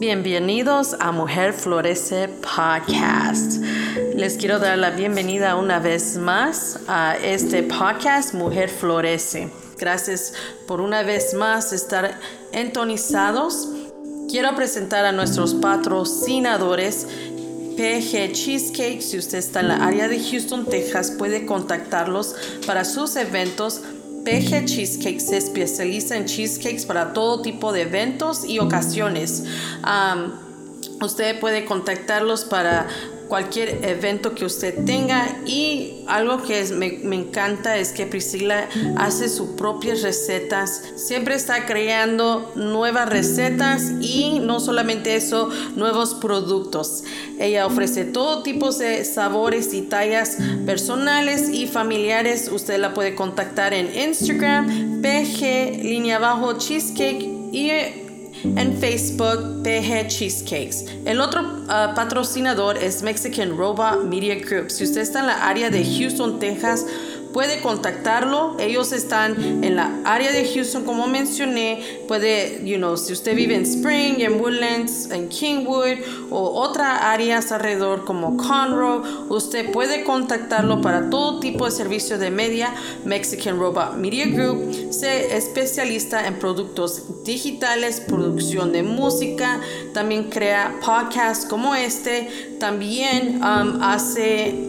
Bienvenidos a Mujer Florece Podcast. Les quiero dar la bienvenida una vez más a este podcast Mujer Florece. Gracias por una vez más estar entonizados. Quiero presentar a nuestros patrocinadores PG Cheesecake. Si usted está en la área de Houston, Texas, puede contactarlos para sus eventos PG Cheesecake se especializa en cheesecakes para todo tipo de eventos y ocasiones. usted puede contactarlos para cualquier evento que usted tenga. Y algo que me, me, encanta es que Priscila hace sus propias recetas. Siempre está creando nuevas recetas y no solamente eso nuevos productos. Ella ofrece todo tipo de sabores y tallas personales y familiares. Usted la puede contactar en Instagram pg línea abajo cheesecake y en Facebook PG Cheesecakes. El otro uh, patrocinador es Mexican Robot Media Group. Si usted está en la área de Houston, Texas, puede contactarlo. Ellos están en la área de Houston, como mencioné. Puede, you know, si usted vive en Spring, en Woodlands, en Kingwood o otras áreas alrededor como Conroe, usted puede contactarlo para todo tipo de servicio de media. Mexican Robot Media Group se especializa en productos digitales, producción de música, también crea podcasts como este, también um, hace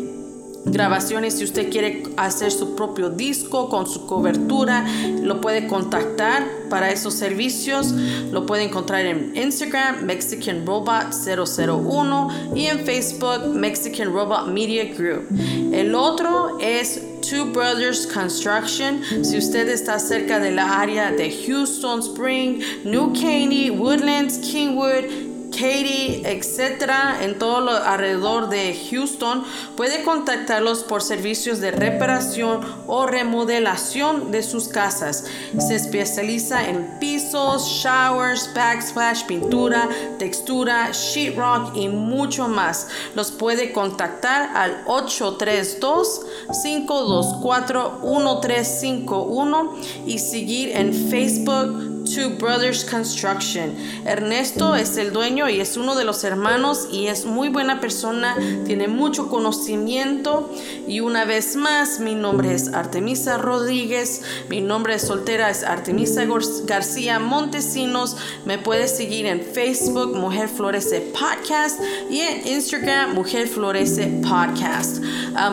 grabaciones. Si usted quiere hacer su propio disco con su cobertura, lo puede contactar para esos servicios. Lo puede encontrar en Instagram, Mexican Robot 001 y en Facebook, Mexican Robot Media Group. El otro es Two Brothers Construction. Si usted está cerca de la área de Houston Spring, New Caney, Woodlands, Kingwood, Katy, etcétera, en todo lo alrededor de Houston, puede contactarlos por servicios de reparación o remodelación de sus casas. Se especializa en pisos, showers, backsplash, pintura, textura, sheetrock y mucho más. Los puede contactar al 832 524 1351 y seguir en Facebook Two Brothers Construction. Ernesto es el dueño y es uno de los hermanos y es muy buena persona, tiene mucho conocimiento y una vez más mi nombre es Artemisa Rodríguez, mi nombre de soltera es Artemisa García Montesinos, me puede seguir en Facebook Mujer Florece Podcast y en Instagram Mujer Florece Podcast.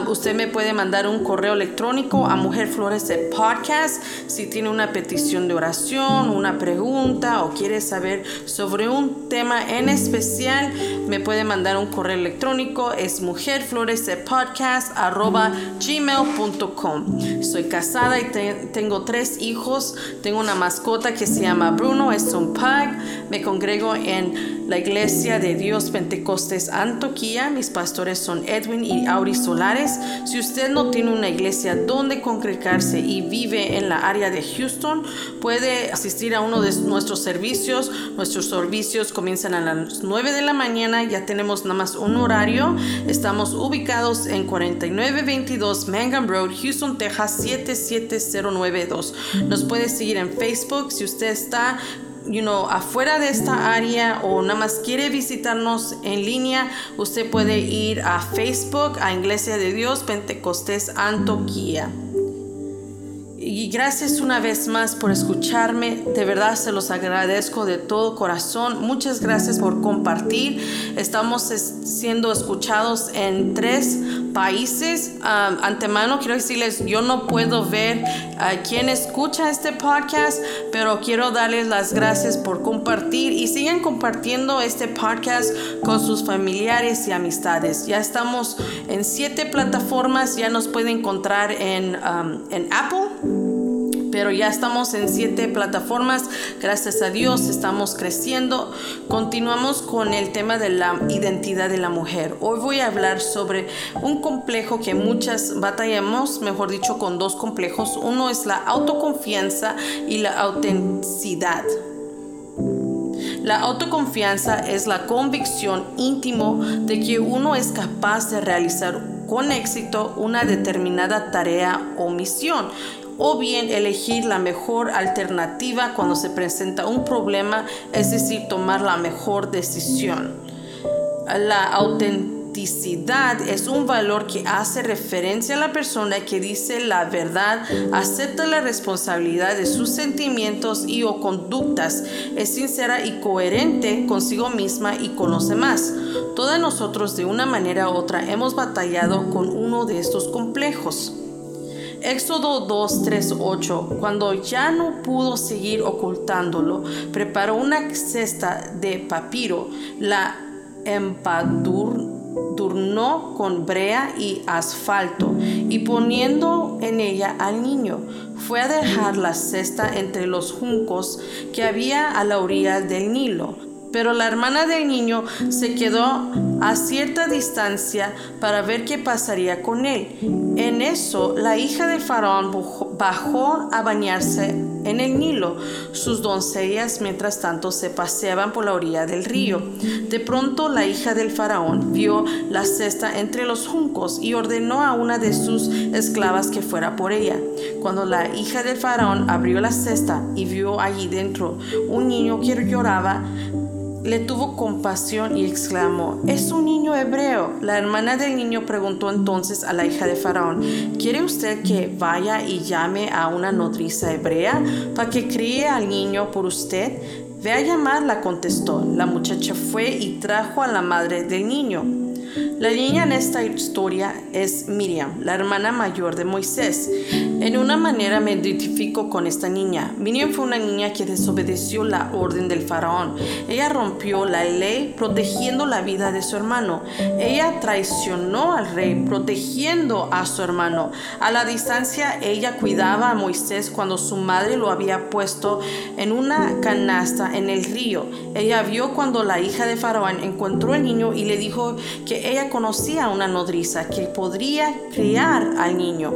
Usted me puede mandar un correo electrónico a Mujer Florece Podcast si tiene una petición de oración, una pregunta o quiere saber sobre un tema en especial, me puede mandar un correo electrónico. Es mujerfloresepodcast.gmail.com Soy casada y tengo tres hijos. Tengo una mascota que se llama Bruno, es un pug. Me congrego en la iglesia de Dios Pentecostés Antoquía. Mis pastores son Edwin y Auri Solares. Si usted no tiene una iglesia donde congregarse y vive en la área de Houston, puede asistir a uno de nuestros servicios. Nuestros servicios comienzan a las 9 de la mañana, ya tenemos nada más un horario. Estamos ubicados en 4922 Mangum Road, Houston, Texas 77092. Nos puede seguir en Facebook si usted está you know, afuera de esta área o nada más quiere visitarnos en línea, usted puede ir a Facebook, a Iglesia de Dios Pentecostés Antoquía. Y gracias una vez más por escucharme. De verdad se los agradezco de todo corazón. Muchas gracias por compartir. Estamos siendo escuchados en tres países. antemano quiero decirles, yo no puedo ver a quién escucha este podcast, pero quiero darles las gracias por compartir y sigan compartiendo este podcast con sus familiares y amistades. Ya estamos en siete plataformas, ya nos pueden encontrar en, en Apple pero ya estamos en siete plataformas. Gracias a Dios estamos creciendo. Continuamos con el tema de la identidad de la mujer. Hoy voy a hablar sobre un complejo que muchas batallamos, mejor dicho, con dos complejos. Uno es la autoconfianza y la autenticidad. La autoconfianza es la convicción íntimo de que uno es capaz de realizar con éxito una determinada tarea o misión o bien elegir la mejor alternativa cuando se presenta un problema, es decir, tomar la mejor decisión. La autenticidad es un valor que hace referencia a la persona que dice la verdad, acepta la responsabilidad de sus sentimientos y o conductas, es sincera y coherente consigo misma y conoce más. Todos nosotros de una manera u otra hemos batallado con uno de estos complejos. Éxodo 2, 3, 8. Cuando ya no pudo seguir ocultándolo, preparó una cesta de papiro, la empadurnó con brea y asfalto y poniendo en ella al niño, fue a dejar la cesta entre los juncos que había a la orilla del Nilo pero la hermana del niño se quedó a cierta distancia para ver qué pasaría con él. En eso, la hija de Faraón bajó a bañarse en el Nilo. Sus doncellas, mientras tanto, se paseaban por la orilla del río. De pronto, la hija del Faraón vio la cesta entre los juncos y ordenó a una de sus esclavas que fuera por ella. Cuando la hija del Faraón abrió la cesta y vio allí dentro un niño que lloraba, le tuvo compasión y exclamó, es un niño hebreo. La hermana del niño preguntó entonces a la hija de Faraón, ¿quiere usted que vaya y llame a una nodriza hebrea para que críe al niño por usted? Ve a llamarla, contestó. La muchacha fue y trajo a la madre del niño. La niña en esta historia es Miriam, la hermana mayor de Moisés. En una manera me identifico con esta niña. Miriam fue una niña que desobedeció la orden del faraón. Ella rompió la ley protegiendo la vida de su hermano. Ella traicionó al rey protegiendo a su hermano. A la distancia ella cuidaba a Moisés cuando su madre lo había puesto en una canasta en el río. Ella vio cuando la hija de faraón encontró al niño y le dijo que ella conocía una nodriza que podría criar al niño.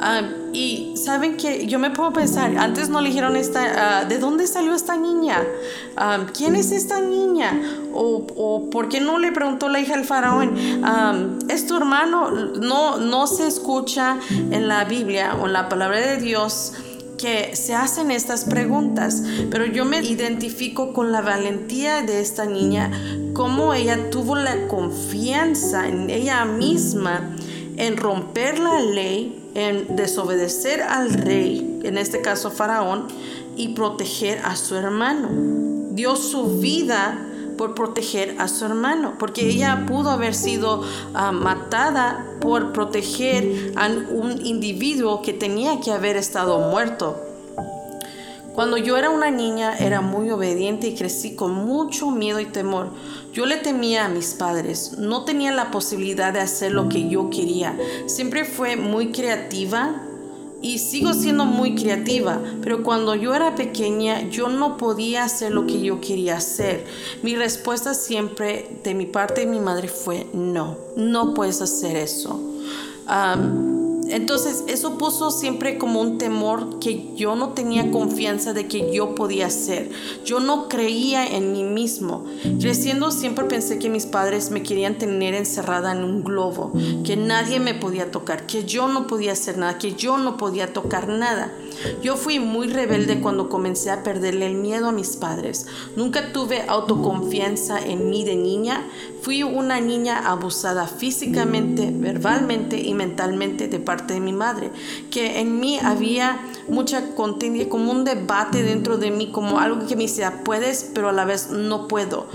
Ah, y saben que yo me puedo pensar, antes no le dijeron esta, ah, ¿de dónde salió esta niña? Ah, ¿Quién es esta niña? O, o, por qué no le preguntó la hija del faraón? ¿Es tu hermano? No, no se escucha en la Biblia o en la palabra de Dios que se hacen estas preguntas, pero yo me identifico con la valentía de esta niña, cómo ella tuvo la confianza en ella misma en romper la ley, en desobedecer al rey, en este caso Faraón, y proteger a su hermano. Dio su vida por proteger a su hermano, porque ella pudo haber sido ah, matada por proteger a un individuo que tenía que haber estado muerto. Cuando yo era una niña era muy obediente y crecí con mucho miedo y temor. Yo le temía a mis padres, no tenía la posibilidad de hacer lo que yo quería. Siempre fue muy creativa y sigo siendo muy creativa, pero cuando yo era pequeña yo no podía hacer lo que yo quería hacer. Mi respuesta siempre de mi parte de mi madre fue no, no puedes hacer eso. Entonces eso puso siempre como un temor que yo no tenía confianza de que yo podía hacer. Yo no creía en mí mismo. Creciendo siempre pensé que mis padres me querían tener encerrada en un globo, que nadie me podía tocar, que yo no podía hacer nada, que yo no podía tocar nada. Yo fui muy rebelde cuando comencé a perderle el miedo a mis padres. Nunca tuve autoconfianza en mí de niña. Fui una niña abusada físicamente, verbalmente y mentalmente de parte de mi madre. Que en mí había mucha contienda, como un debate dentro de mí, como algo que me decía, puedes, pero a la vez no puedo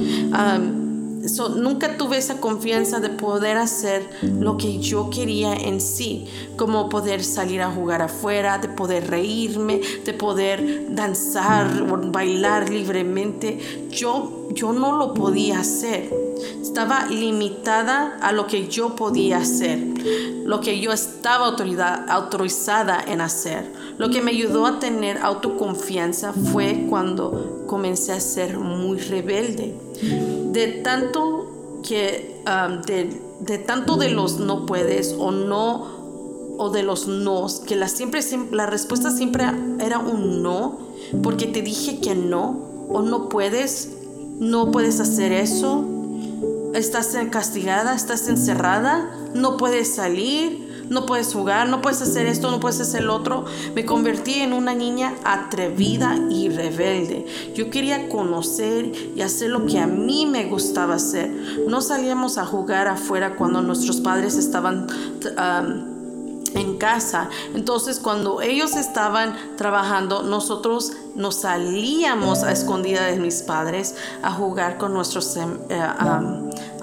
nunca tuve esa confianza de poder hacer lo que yo quería en sí, como poder salir a jugar afuera, de poder reírme, de poder danzar o bailar libremente. Yo, yo no lo podía hacer. Estaba limitada a lo que yo podía hacer, lo que yo estaba autorizada en hacer. Lo que me ayudó a tener autoconfianza fue cuando comencé a ser muy rebelde de tanto que um, de, tanto de los no puedes o no o de los nos que la siempre la respuesta siempre era un no porque te dije que no o no puedes no puedes hacer eso estás castigada estás encerrada no puedes salir no puedes jugar, no puedes hacer esto, no puedes hacer lo otro. Me convertí en una niña atrevida y rebelde. Yo quería conocer y hacer lo que a mí me gustaba hacer. No salíamos a jugar afuera cuando nuestros padres estaban en casa. Entonces cuando ellos estaban trabajando, nosotros nos salíamos a escondida de mis padres a jugar con nuestros em, eh,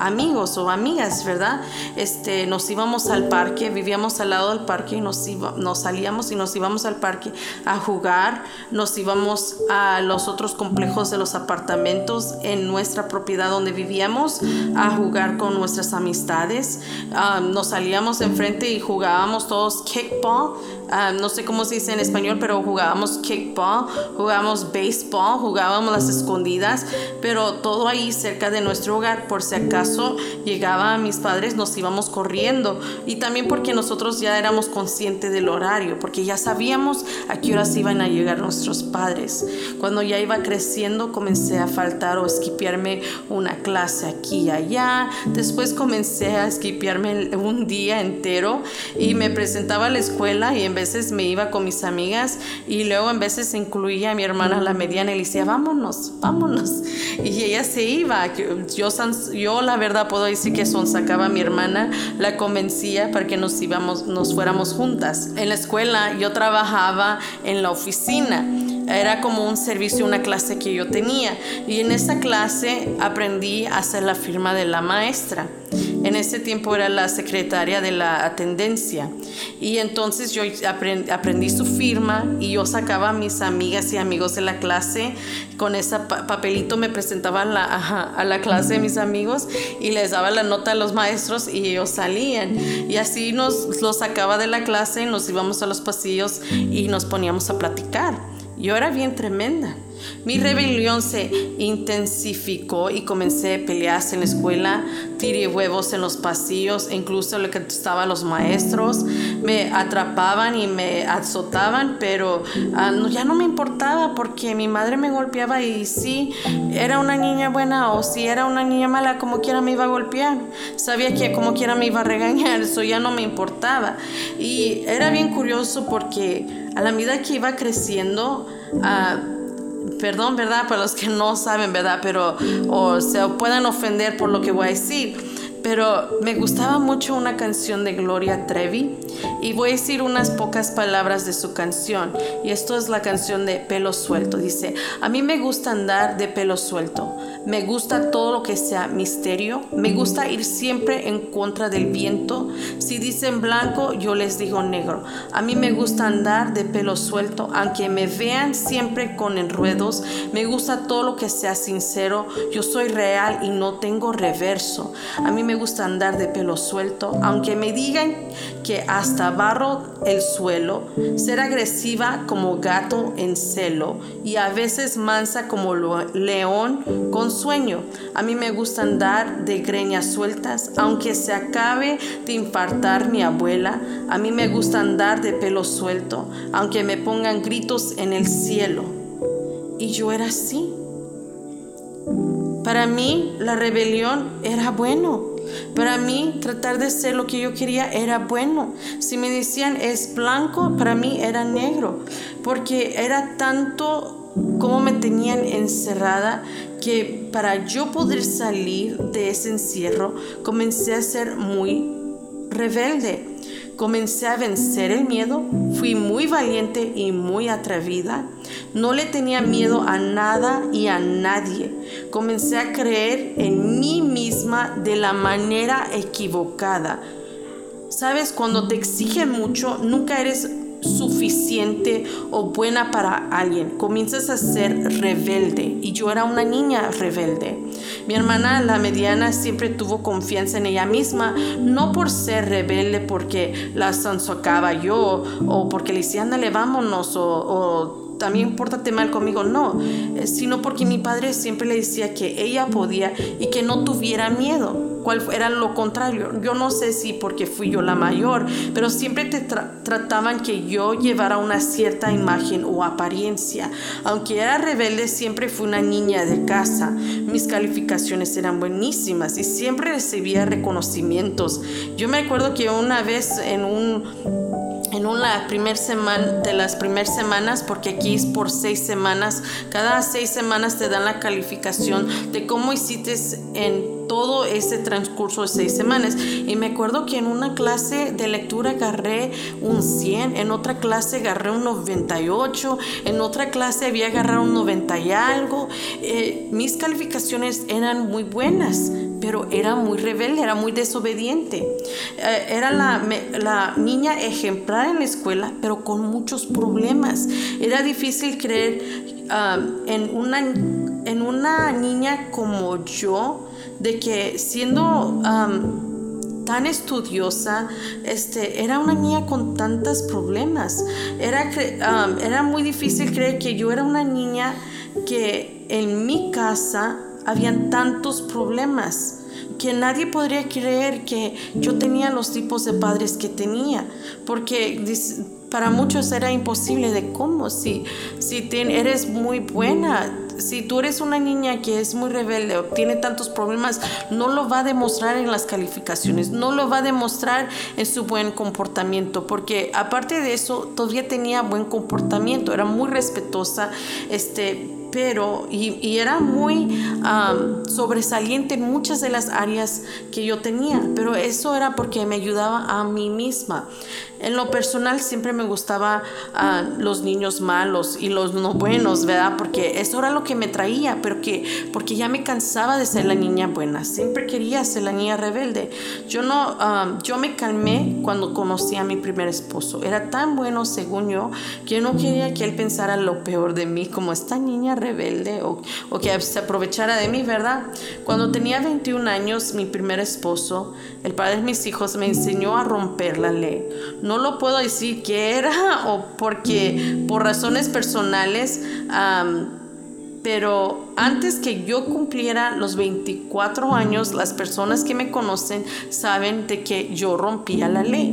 amigos o amigas, ¿verdad? Este, nos íbamos al parque, vivíamos al lado del parque y nos, nos salíamos y nos íbamos al parque a jugar, nos íbamos a los otros complejos de los apartamentos en nuestra propiedad donde vivíamos a jugar con nuestras amistades, ah, nos salíamos enfrente y jugábamos todos kickball, ah, no sé cómo se dice en español, pero jugábamos kickball, jugábamos baseball, jugábamos las escondidas, pero todo ahí cerca de nuestro hogar por si acaso llegaba a mis padres, nos íbamos corriendo. Y también porque nosotros ya éramos conscientes del horario, porque ya sabíamos a qué horas iban a llegar nuestros padres. Cuando ya iba creciendo, comencé a faltar o esquipearme una clase aquí y allá. Después comencé a esquipearme un día entero y me presentaba a la escuela y en veces me iba con mis amigas y luego en veces incluía a mi hermana la mediana y le decía, vámonos, vámonos. Y ella se iba. Yo, yo la verdad puedo decir que son sacaba a mi hermana, la convencía para que nos íbamos, nos fuéramos juntas. En la escuela yo trabajaba en la oficina era como un servicio, una clase que yo tenía. Y en esa clase aprendí a hacer la firma de la maestra. En ese tiempo era la secretaria de la atendencia. Y entonces yo aprendí, su firma y yo sacaba a mis amigas y amigos de la clase. Con ese papelito me presentaba a la, a la clase de mis amigos y les daba la nota a los maestros y ellos salían. Y así nos los sacaba de la clase, nos íbamos a los pasillos y nos poníamos a platicar. Yo era bien tremenda. Mi rebelión se intensificó y comencé a pelearse en la escuela, tiré huevos en los pasillos, incluso lo que estaban los maestros, me atrapaban y me azotaban, pero ah, ya no me importaba porque mi madre me golpeaba y si era una niña buena o si era una niña mala, como quiera me iba a golpear. Sabía que como quiera me iba a regañar, eso ya no me importaba. Y era bien curioso porque a la medida que iba creciendo, uh, perdón, ¿verdad? Para los que no saben, ¿verdad? Pero o se puedan ofender por lo que voy a decir pero me gustaba mucho una canción de Gloria Trevi y voy a decir unas pocas palabras de su canción. Y esto es la canción de pelo suelto. Dice, a mí me gusta andar de pelo suelto, me gusta todo lo que sea misterio, me gusta ir siempre en contra del viento, si dicen blanco yo les digo negro, a mí me gusta andar de pelo suelto, aunque me vean siempre con enredos, me gusta todo lo que sea sincero, yo soy real y no tengo reverso, a mí me gusta andar de pelo suelto, aunque me digan que hasta barro el suelo, ser agresiva como gato en celo y a veces mansa como león con sueño. A mí me gusta andar de greñas sueltas, aunque se acabe de infartar mi abuela. A mí me gusta andar de pelo suelto, aunque me pongan gritos en el cielo. Y yo era así. Para mí la rebelión era bueno. Para mí, tratar de ser lo que yo quería era bueno. Si me decían es blanco, para mí era negro, porque era tanto como me tenían encerrada que para yo poder salir de ese encierro comencé a ser muy rebelde. Comencé a vencer el miedo, fui muy valiente y muy atrevida. No le tenía miedo a nada y a nadie. Comencé a creer en mí misma de la manera equivocada. Sabes, cuando te exigen mucho, nunca eres suficiente o buena para alguien. Comienzas a ser rebelde y yo era una niña rebelde. Mi hermana, la mediana, siempre tuvo confianza en ella misma, no por ser rebelde porque la sonsocaba yo o porque le decía, vámonos o también pórtate mal conmigo, no, eh, sino porque mi padre siempre le decía que ella podía y que no tuviera miedo. cuál era lo contrario. Yo no sé si porque fui yo la mayor, pero siempre te trataban que yo llevara una cierta imagen o apariencia. Aunque era rebelde, siempre fui una niña de casa. Mis calificaciones eran buenísimas y siempre recibía reconocimientos. Yo me acuerdo que una vez en un en una primer semana de las primeras semanas porque aquí es por seis semanas. Cada seis semanas te dan la calificación de cómo hiciste en todo ese transcurso de seis semanas. Y me acuerdo que en una clase de lectura agarré un 100 en otra clase agarré un 98 en otra clase había agarrado un 90 y algo. Eh, mis calificaciones eran muy buenas pero era muy rebelde, era muy desobediente. Eh, era la, la, niña ejemplar en la escuela, pero con muchos problemas. Era difícil creer um, en, una, en una niña como yo, de que siendo... Tan estudiosa, este, era una niña con tantos problemas. Era, era muy difícil creer que yo era una niña que en mi casa habían tantos problemas que nadie podría creer que yo tenía los tipos de padres que tenía, porque para muchos era imposible de cómo, si, si eres muy buena, si tú eres una niña que es muy rebelde o tiene tantos problemas, no lo va a demostrar en las calificaciones, no lo va a demostrar en su buen comportamiento, porque aparte de eso, todavía tenía buen comportamiento, era muy respetuosa, este, pero, y, era muy sobresaliente en muchas de las áreas que yo tenía, pero eso era porque me ayudaba a mí misma. En lo personal siempre me gustaba a los niños malos y los no buenos, ¿verdad? Porque eso era lo que me traía, pero que porque ya me cansaba de ser la niña buena, siempre quería ser la niña rebelde. Yo no, yo me calmé cuando conocí a mi primer esposo. Era tan bueno, según yo, que yo no quería que él pensara lo peor de mí, como esta niña rebelde o, que se aprovechara de mí, ¿verdad? Cuando tenía 21 años, mi primer esposo, el padre de mis hijos, me enseñó a romper la ley no lo puedo decir que era o porque por razones personales, pero antes que yo cumpliera los 24 años, las personas que me conocen saben de que yo rompía la ley.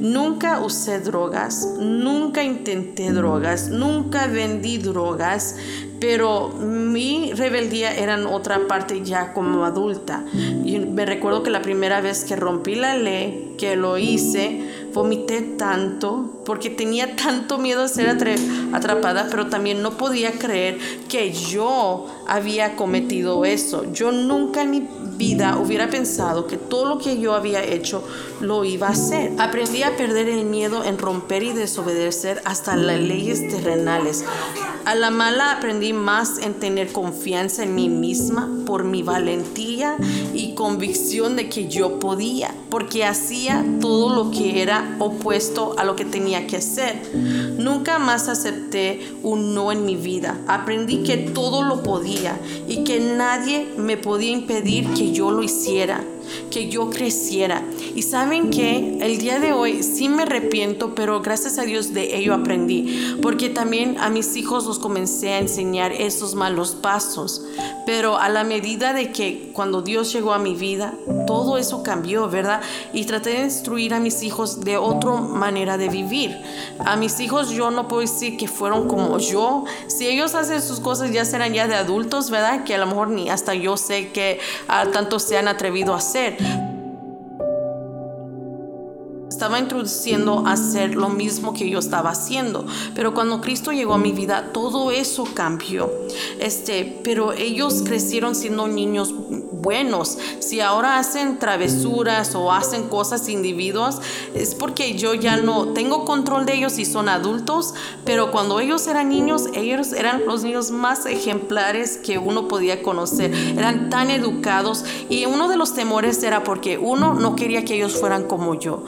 Nunca usé drogas, nunca intenté drogas, nunca vendí drogas, pero mi rebeldía era en otra parte ya como adulta. Y me recuerdo que la primera vez que rompí la ley, que lo hice, vomité tanto porque tenía tanto miedo de ser atrapada, pero también no podía creer que yo había cometido eso. Yo nunca en mi vida hubiera pensado que todo lo que yo había hecho lo iba a hacer. Aprendí a perder el miedo en romper y desobedecer hasta las leyes terrenales. A la mala aprendí más en tener confianza en mí misma por mi valentía y convicción de que yo podía, porque hacía todo lo que era opuesto a lo que tenía que hacer. Nunca más acepté un no en mi vida. Aprendí que todo lo podía y que nadie me podía impedir que yo lo hiciera que yo creciera. Y saben que el día de hoy sí me arrepiento, pero gracias a Dios de ello aprendí, porque también a mis hijos los comencé a enseñar esos malos pasos. Pero a la medida de que cuando Dios llegó a mi vida, todo eso cambió, ¿verdad? Y traté de instruir a mis hijos de otra manera de vivir. A mis hijos yo no puedo decir que fueron como yo. Si ellos hacen sus cosas ya serán ya de adultos, ¿verdad? Que a lo mejor ni hasta yo sé que a tanto se han atrevido a hacer said, estaba introduciendo a hacer lo mismo que yo estaba haciendo. Pero cuando Cristo llegó a mi vida, todo eso cambió. Este, pero ellos crecieron siendo niños buenos. Si ahora hacen travesuras o hacen cosas individuos, es porque yo ya no tengo control de ellos y son adultos, pero cuando ellos eran niños, ellos eran los niños más ejemplares que uno podía conocer. Eran tan educados y uno de los temores era porque uno no quería que ellos fueran como yo.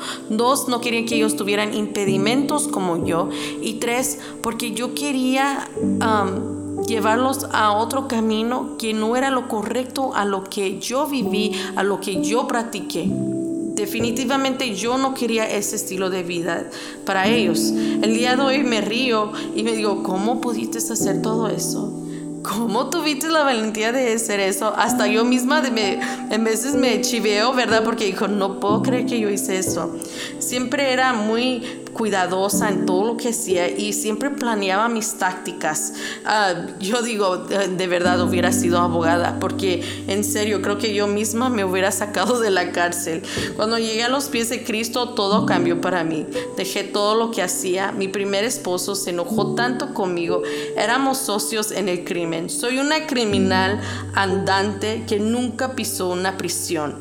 No quería que ellos tuvieran impedimentos como yo. Y tres, porque yo quería... Um, llevarlos a otro camino que no era lo correcto a lo que yo viví, a lo que yo practiqué. Definitivamente yo no quería ese estilo de vida para ellos. El día de hoy me río y me digo, ¿cómo pudiste hacer todo eso? ¿Cómo tuviste la valentía de hacer eso? Hasta yo misma me, en veces me chiveo, ¿verdad? Porque dijo, no puedo creer que yo hice eso. Siempre era muy cuidadosa en todo lo que hacía y siempre planeaba mis tácticas. Ah, yo digo, de verdad hubiera sido abogada, porque en serio creo que yo misma me hubiera sacado de la cárcel. Cuando llegué a los pies de Cristo, todo cambió para mí. Dejé todo lo que hacía. Mi primer esposo se enojó tanto conmigo. Éramos socios en el crimen. Soy una criminal andante que nunca pisó una prisión.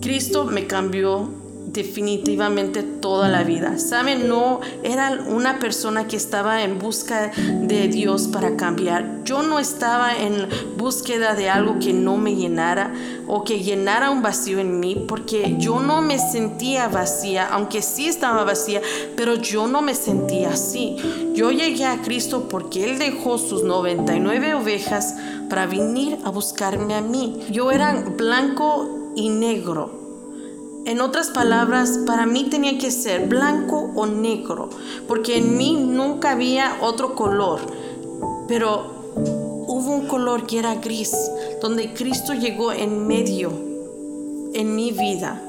Cristo me cambió definitivamente toda la vida. Saben, no era una persona que estaba en busca de Dios para cambiar. Yo no estaba en búsqueda de algo que no me llenara o que llenara un vacío en mí, porque yo no me sentía vacía, aunque sí estaba vacía, pero yo no me sentía así. Yo llegué a Cristo porque Él dejó sus 99 ovejas para venir a buscarme a mí. Yo era blanco y negro en otras palabras, para mí tenía que ser blanco o negro, porque en mí nunca había otro color, pero hubo un color que era gris, donde Cristo llegó en medio, en mi vida.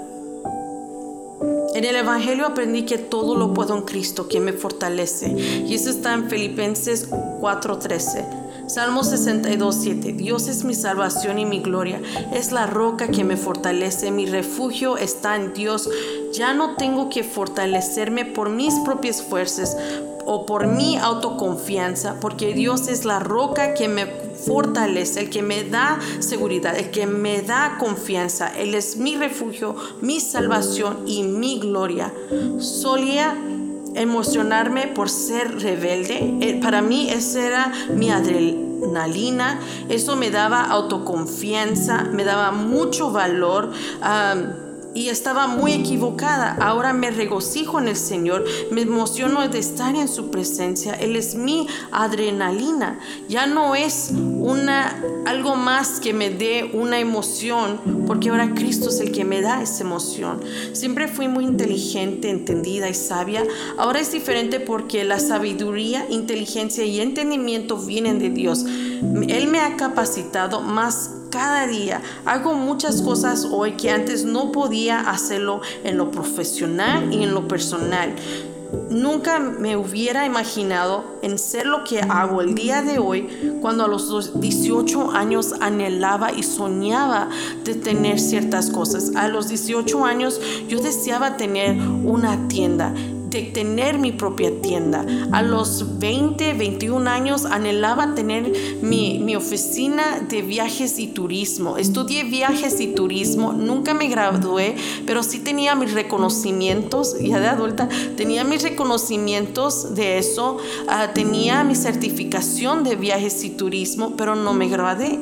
En el Evangelio aprendí que todo lo puedo en Cristo, que me fortalece. Y eso está en Filipenses 4:13. Salmo 62, 7. Dios es mi salvación y mi gloria. Es la roca que me fortalece. Mi refugio está en Dios. Ya no tengo que fortalecerme por mis propias fuerzas o por mi autoconfianza, porque Dios es la roca que me fortalece, el que me da seguridad, el que me da confianza. Él es mi refugio, mi salvación y mi gloria. Solía emocionarme por ser rebelde. Eh, para mí esa era mi adrenalina. Eso me daba autoconfianza, me daba mucho valor y estaba muy equivocada. Ahora me regocijo en el Señor, me emociono de estar en su presencia. Él es mi adrenalina. Ya no es una algo más que me dé una emoción, porque ahora Cristo es el que me da esa emoción. Siempre fui muy inteligente, entendida y sabia. Ahora es diferente porque la sabiduría, inteligencia y entendimiento vienen de Dios. Él me ha capacitado más cada día. Hago muchas cosas hoy que antes no podía hacerlo en lo profesional y en lo personal. Nunca me hubiera imaginado en ser lo que hago el día de hoy cuando a los 18 años anhelaba y soñaba de tener ciertas cosas. A los 18 años yo deseaba tener una tienda de tener mi propia tienda. A los 20, 21 años anhelaba tener mi, mi oficina de viajes y turismo. Estudié viajes y turismo, nunca me gradué, pero sí tenía mis reconocimientos, ya de adulta, tenía mis reconocimientos de eso, ah, tenía mi certificación de viajes y turismo, pero no me gradué.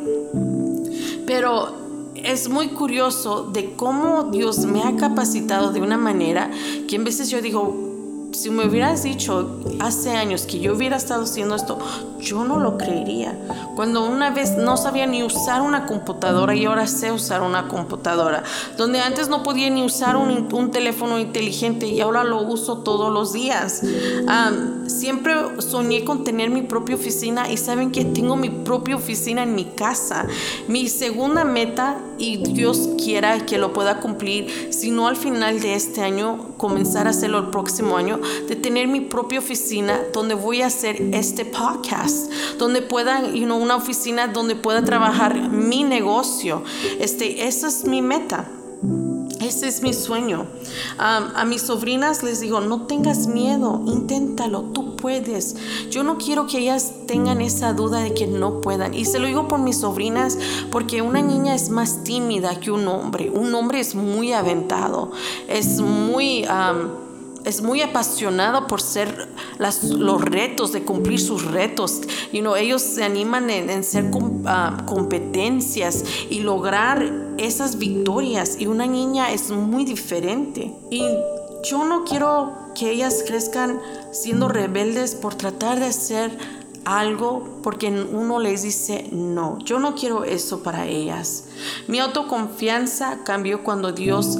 Pero es muy curioso de cómo Dios me ha capacitado de una manera que en veces yo digo, si me hubieras dicho hace años que yo hubiera estado haciendo esto, yo no lo creería. Cuando una vez no sabía ni usar una computadora y ahora sé usar una computadora. Donde antes no podía ni usar un, teléfono inteligente y ahora lo uso todos los días. Siempre soñé con tener mi propia oficina y saben que tengo mi propia oficina en mi casa. Mi segunda meta, y Dios quiera que lo pueda cumplir, si no al final de este año, comenzar a hacerlo el próximo año, de tener mi propia oficina donde voy a hacer este podcast, donde pueda, you una oficina donde pueda trabajar mi negocio. Este, esa es mi meta. Ese es mi sueño. a mis sobrinas les digo, no tengas miedo, inténtalo, tú puedes. Yo no quiero que ellas tengan esa duda de que no puedan. Y se lo digo por mis sobrinas, porque una niña es más tímida que un hombre. Un hombre es muy aventado, es muy es muy apasionado por ser los retos, de cumplir sus retos. You know, ellos se animan en, ser ah, competencias y lograr esas victorias. Y una niña es muy diferente. Y yo no quiero que ellas crezcan siendo rebeldes por tratar de hacer algo porque uno les dice no. Yo no quiero eso para ellas. Mi autoconfianza cambió cuando Dios...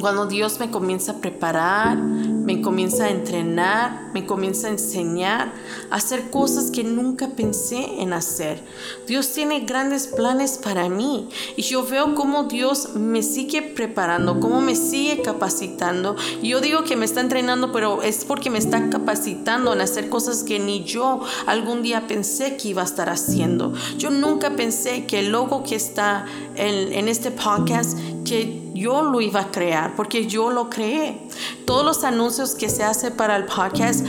Cuando Dios me comienza a preparar, me comienza a entrenar, me comienza a enseñar a hacer cosas que nunca pensé en hacer. Dios tiene grandes planes para mí y yo veo cómo Dios me sigue preparando, cómo me sigue capacitando. Yo digo que me está entrenando, pero es porque me está capacitando en hacer cosas que ni yo algún día pensé que iba a estar haciendo. Yo nunca pensé que el logo que está en, en este podcast, que yo lo iba a crear, porque yo lo creé. Todos los anuncios que se hace para el podcast,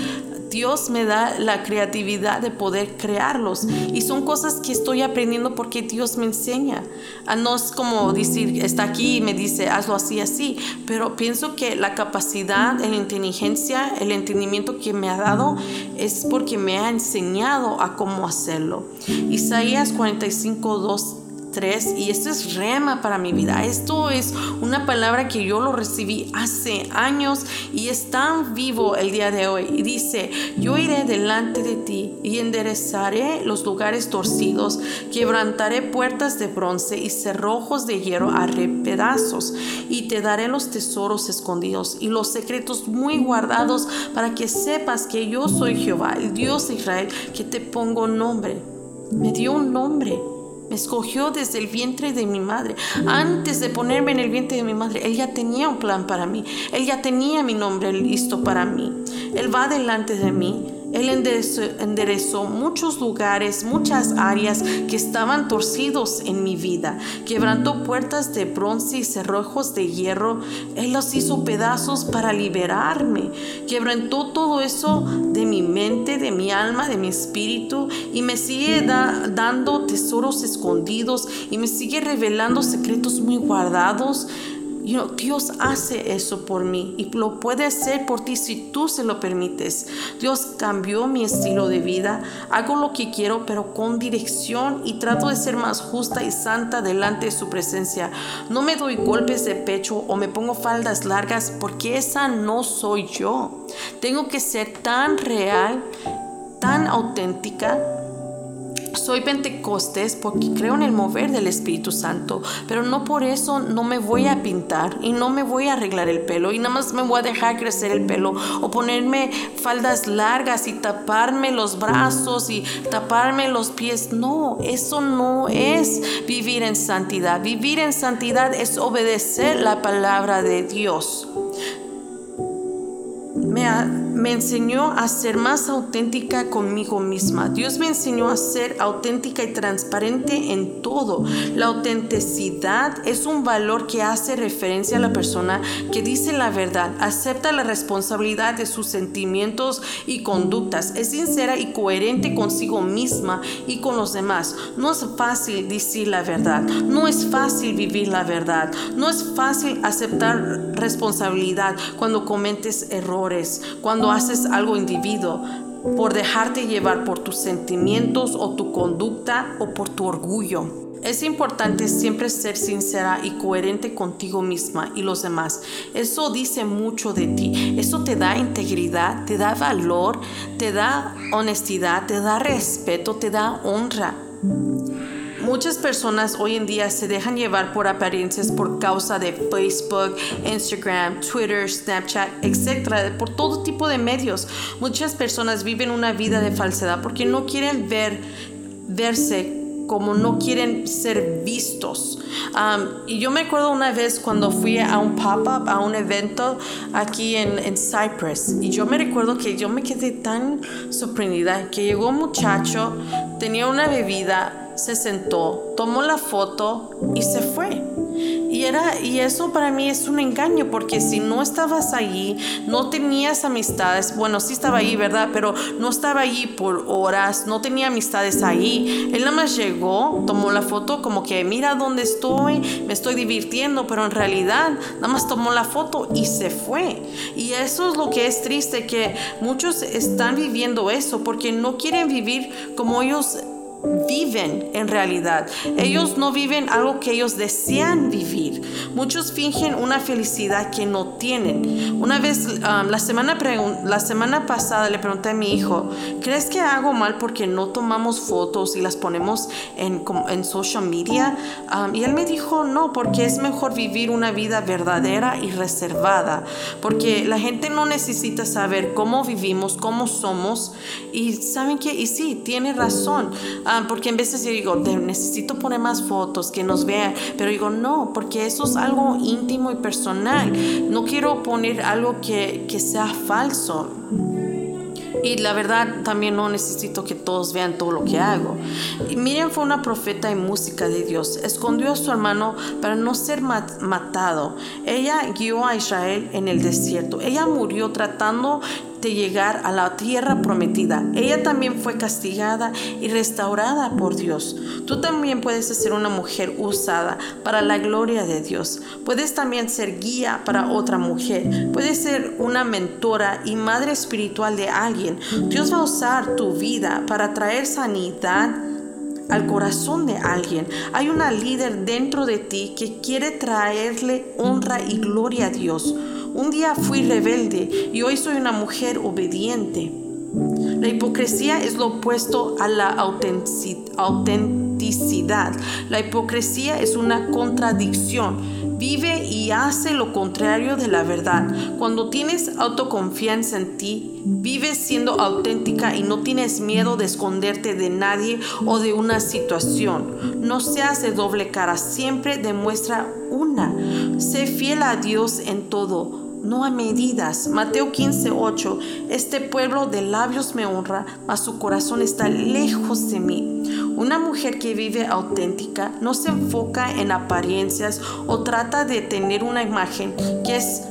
Dios me da la creatividad de poder crearlos. Y son cosas que estoy aprendiendo porque Dios me enseña. Ah, no es como decir, está aquí y me dice, hazlo así, así. Pero pienso que la capacidad, la inteligencia, el entendimiento que me ha dado es porque me ha enseñado a cómo hacerlo. Isaías 45, 2 y esto es rema para mi vida. Esto es una palabra que yo lo recibí hace años y es tan vivo el día de hoy. Y dice, yo iré delante de ti y enderezaré los lugares torcidos, quebrantaré puertas de bronce y cerrojos de hierro haré pedazos y te daré los tesoros escondidos y los secretos muy guardados para que sepas que yo soy Jehová, el Dios de Israel, que te pongo nombre. Me dio un nombre me escogió desde el vientre de mi madre. Antes de ponerme en el vientre de mi madre, Él ya tenía un plan para mí. Él ya tenía mi nombre listo para mí. Él va delante de mí él enderezó, muchos lugares, muchas áreas que estaban torcidos en mi vida. Quebrantó puertas de bronce y cerrojos de hierro. Él los hizo pedazos para liberarme. Quebrantó todo eso de mi mente, de mi alma, de mi espíritu y me sigue dando tesoros escondidos y me sigue revelando secretos muy guardados. Dios hace eso por mí y lo puede hacer por ti si tú se lo permites. Dios cambió mi estilo de vida, hago lo que quiero pero con dirección y trato de ser más justa y santa delante de su presencia. No me doy golpes de pecho o me pongo faldas largas porque esa no soy yo. Tengo que ser tan real, tan auténtica soy pentecostés porque creo en el mover del Espíritu Santo, pero no por eso no me voy a pintar y no me voy a arreglar el pelo y nada más me voy a dejar crecer el pelo o ponerme faldas largas y taparme los brazos y taparme los pies. No, eso no es vivir en santidad. Vivir en santidad es obedecer la palabra de Dios. Me ha, me enseñó a ser más auténtica conmigo misma. Dios me enseñó a ser auténtica y transparente en todo. La autenticidad es un valor que hace referencia a la persona que dice la verdad, acepta la responsabilidad de sus sentimientos y conductas, es sincera y coherente consigo misma y con los demás. No es fácil decir la verdad, no es fácil vivir la verdad, no es fácil aceptar responsabilidad cuando cometes errores, cuando haces algo individuo por dejarte llevar por tus sentimientos o tu conducta o por tu orgullo. Es importante siempre ser sincera y coherente contigo misma y los demás. Eso dice mucho de ti. Eso te da integridad, te da valor, te da honestidad, te da respeto, te da honra. Muchas personas hoy en día se dejan llevar por apariencias por causa de Facebook, Instagram, Twitter, Snapchat, etc. Por todo tipo de medios. Muchas personas viven una vida de falsedad porque no quieren ver, verse como no quieren ser vistos. y yo me acuerdo una vez cuando fui a un pop-up, a un evento aquí en, en, Cyprus, y yo me recuerdo que yo me quedé tan sorprendida que llegó un muchacho, tenía una bebida, se sentó, tomó la foto y se fue. Y, era, y eso para mí es un engaño, porque si no estabas allí, no tenías amistades, bueno, sí estaba ahí, ¿verdad? Pero no estaba allí por horas, no tenía amistades ahí. Él nada más llegó, tomó la foto como que mira dónde estoy, me estoy divirtiendo, pero en realidad nada más tomó la foto y se fue. Y eso es lo que es triste, que muchos están viviendo eso porque no quieren vivir como ellos viven en realidad. Ellos no viven algo que ellos desean vivir. Muchos fingen una felicidad que no tienen. Una vez, um, la, semana la semana pasada le pregunté a mi hijo, ¿crees que hago mal porque no tomamos fotos y las ponemos en, en social media? Um, y él me dijo, no, porque es mejor vivir una vida verdadera y reservada. Porque la gente no necesita saber cómo vivimos, cómo somos. Y saben que, y sí, tiene razón. Um, porque en veces yo digo, necesito poner más fotos, que nos vean. Pero digo, no, porque eso es algo íntimo y personal. No quiero poner algo que, que sea falso. Y la verdad también no necesito que todos vean todo lo que hago. Y Miriam fue una profeta y música de Dios. Escondió a su hermano para no ser matado. Ella guió a Israel en el desierto. Ella murió tratando llegar a la tierra prometida. Ella también fue castigada y restaurada por Dios. Tú también puedes ser una mujer usada para la gloria de Dios. Puedes también ser guía para otra mujer. Puedes ser una mentora y madre espiritual de alguien. Dios va a usar tu vida para traer sanidad al corazón de alguien. Hay una líder dentro de ti que quiere traerle honra y gloria a Dios. Un día fui rebelde y hoy soy una mujer obediente. La hipocresía es lo opuesto a la autenticidad. La hipocresía es una contradicción. Vive y hace lo contrario de la verdad. Cuando tienes autoconfianza en ti, vives siendo auténtica y no tienes miedo de esconderte de nadie o de una situación. No seas de doble cara, siempre demuestra una. Sé fiel a Dios en todo no a medidas. Mateo 15, 8. Este pueblo de labios me honra, mas su corazón está lejos de mí. Una mujer que vive auténtica no se enfoca en apariencias o trata de tener una imagen que es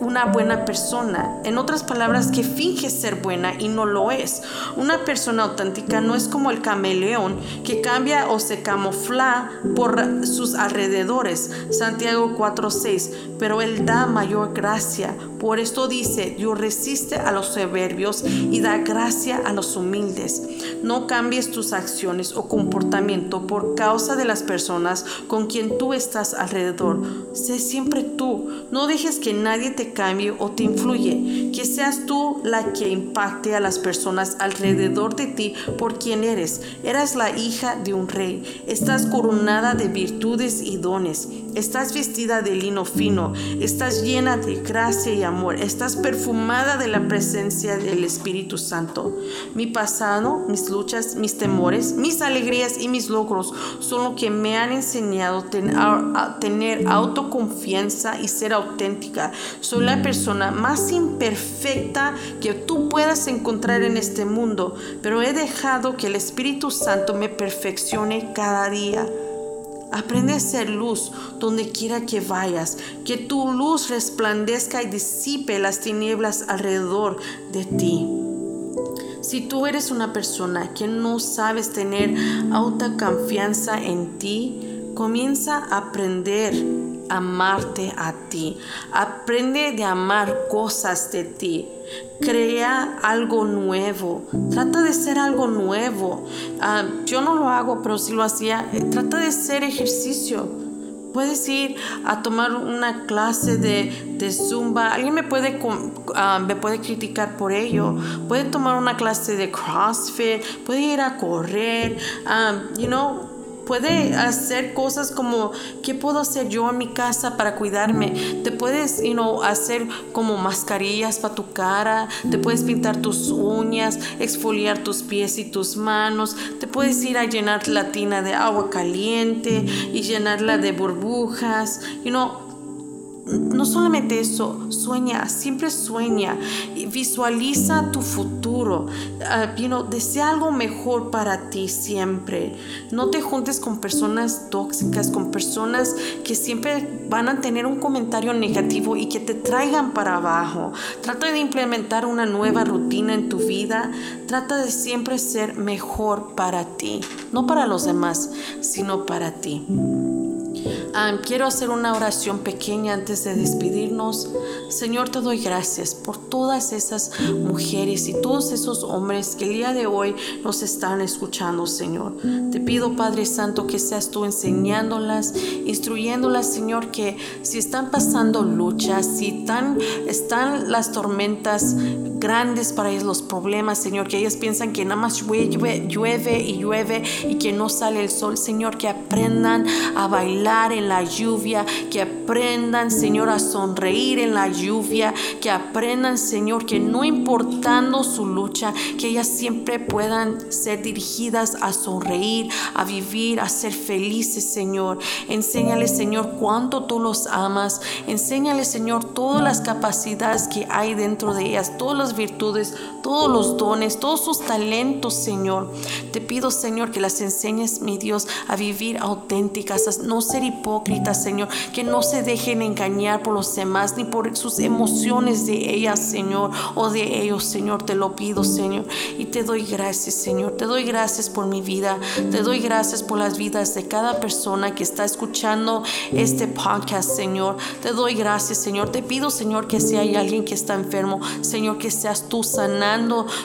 una buena persona. En otras palabras, que finge ser buena y no lo es. Una persona auténtica no es como el camaleón que cambia o se camufla por sus alrededores. Santiago 4:6. Pero Él da mayor gracia. Por esto dice, Dios resiste a los soberbios y da gracia a los humildes. No cambies tus acciones o comportamiento por causa de las personas con quien tú estás alrededor. Sé siempre tú. No dejes que nadie te cambie o te influye. Que seas tú la que impacte a las personas alrededor de ti por quien eres. Eres la hija de un rey. Estás coronada de virtudes y dones. Estás vestida de lino fino. Estás llena de gracia y amor. Estás perfumada de la presencia del Espíritu Santo. Mi pasado, mis luchas, mis temores, mis alegrías y mis logros son lo que me han enseñado a tener autoconfianza y ser auténtica. Soy la persona más imperfecta que tú puedas encontrar en este mundo, pero he dejado que el Espíritu Santo me perfeccione cada día. Aprende a ser luz donde quiera que vayas, que tu luz resplandezca y disipe las tinieblas alrededor de ti. Si tú eres una persona que no sabes tener alta confianza en ti, comienza a aprender a amarte a ti. Aprende de amar cosas de ti. Crea algo nuevo. Trata de ser algo nuevo. Ah, yo no lo hago, pero si lo hacía, eh, trata de ser ejercicio. Puedes ir a tomar una clase de, de zumba. Alguien me puede, ah, me puede criticar por ello. Puede tomar una clase de CrossFit. Puede ir a correr. Um, you know, puede hacer cosas como qué puedo hacer yo en mi casa para cuidarme. Te puedes you know, hacer como mascarillas para tu cara, te puedes pintar tus uñas, exfoliar tus pies y tus manos, te puedes ir a llenar la tina de agua caliente y llenarla de burbujas, you know, no solamente eso, sueña, siempre sueña, visualiza tu futuro, uh, desea algo mejor para ti siempre. No te juntes con personas tóxicas, con personas que siempre van a tener un comentario negativo y que te traigan para abajo. Trata de implementar una nueva rutina en tu vida. Trata de siempre ser mejor para ti, no para los demás, sino para ti. Quiero hacer una oración pequeña antes de despedirnos. Señor, te doy gracias por todas esas mujeres y todos esos hombres que el día de hoy nos están escuchando, Señor. Te pido, Padre Santo, que seas tú enseñándolas, instruyéndolas, Señor, que si están pasando luchas, si están, están las tormentas grandes para ellos, los problemas, Señor, que ellas piensan que nada más llueve, y llueve y que no sale el sol, Señor, que aprendan a bailar en la lluvia, que aprendan, Señor, a sonreír en la lluvia, que aprendan, Señor, que no importando su lucha, que ellas siempre puedan ser dirigidas a sonreír, a vivir, a ser felices, Señor. Enséñales, Señor, cuánto tú los amas. Enséñales, Señor, todas las capacidades que hay dentro de ellas, todas las virtudes, todos los dones, todos sus talentos, Señor. Te pido, Señor, que las enseñes, mi Dios, a vivir auténticas, a no ser hipócritas, Señor, que no se dejen engañar por los demás ni por sus emociones de ellas, Señor, o de ellos, Señor. Te lo pido, Señor. Y te doy gracias, Señor. Te doy gracias por mi vida. Te doy gracias por las vidas de cada persona que está escuchando este podcast, Señor. Te doy gracias, Señor. Te pido, Señor, que si hay alguien que está enfermo, Señor, que seas tú sanando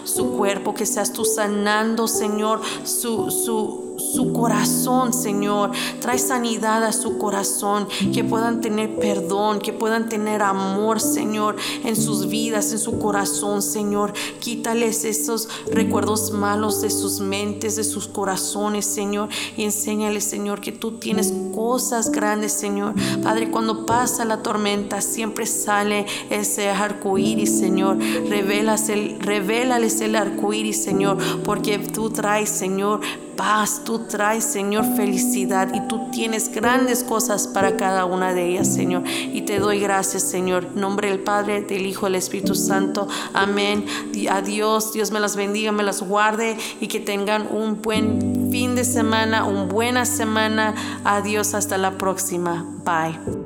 su cuerpo, que seas tú sanando, Señor, su, su corazón, Señor. Trae sanidad a su corazón, que puedan tener perdón, que puedan tener amor, Señor, en sus vidas, en su corazón, Señor. Quítales esos recuerdos malos de sus mentes, de sus corazones, Señor, y enséñales, Señor, que tú tienes cosas grandes, Señor. Padre, cuando pasa la tormenta, siempre sale ese arco iris, Señor. Revelas el, revélales el arco iris, Señor, porque tú traes, Señor, paz, tú traes, Señor, felicidad y tú tienes grandes cosas para cada una de ellas, Señor. Y te doy gracias, Señor. En nombre del Padre, del Hijo, del Espíritu Santo. Amén. Adiós. Dios me las bendiga, me las guarde y que tengan un buen fin de semana, una buena semana. Adiós. Hasta la próxima. Bye.